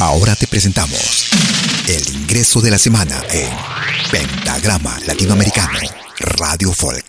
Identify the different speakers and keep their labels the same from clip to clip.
Speaker 1: Ahora te presentamos el ingreso de la semana en Pentagrama Latinoamericano Radio Folk.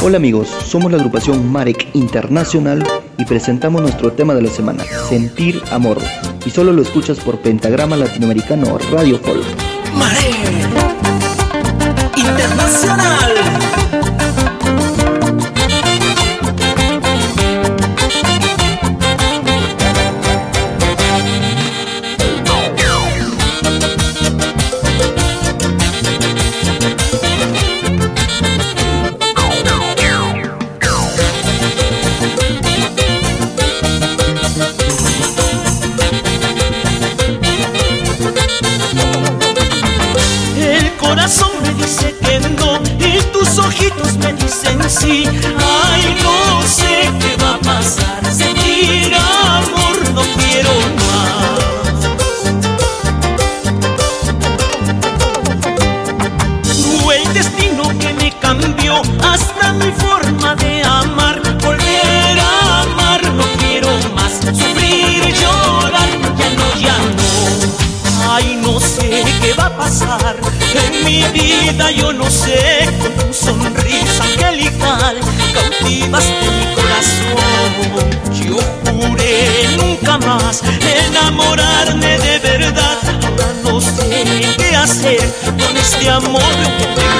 Speaker 2: Hola amigos, somos la agrupación Marek Internacional y presentamos nuestro tema de la semana, Sentir Amor. Y solo lo escuchas por Pentagrama Latinoamericano Radio Folk.
Speaker 3: Marek dicen sí. Ay, no sé qué va a pasar. Sentir amor no quiero más. Fue el destino que me cambió hasta mi forma de amar. Volver a amar no quiero más. Sufrir llorar ya no, ya no. Ay, no sé qué va a pasar en mi vida, yo no sé. Con tu sonrisa angelical cautivaste mi corazón. Yo juré nunca más enamorarme de verdad. Ahora no sé qué hacer con este amor que tengo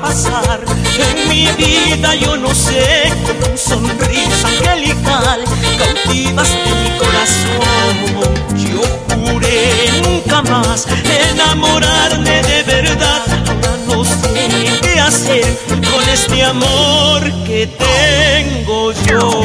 Speaker 3: Pasar en mi vida, yo no sé. Con tu sonrisa angelical cautivaste mi corazón. Yo juré nunca más enamorarme de verdad. Ahora no sé qué hacer con este amor que tengo yo.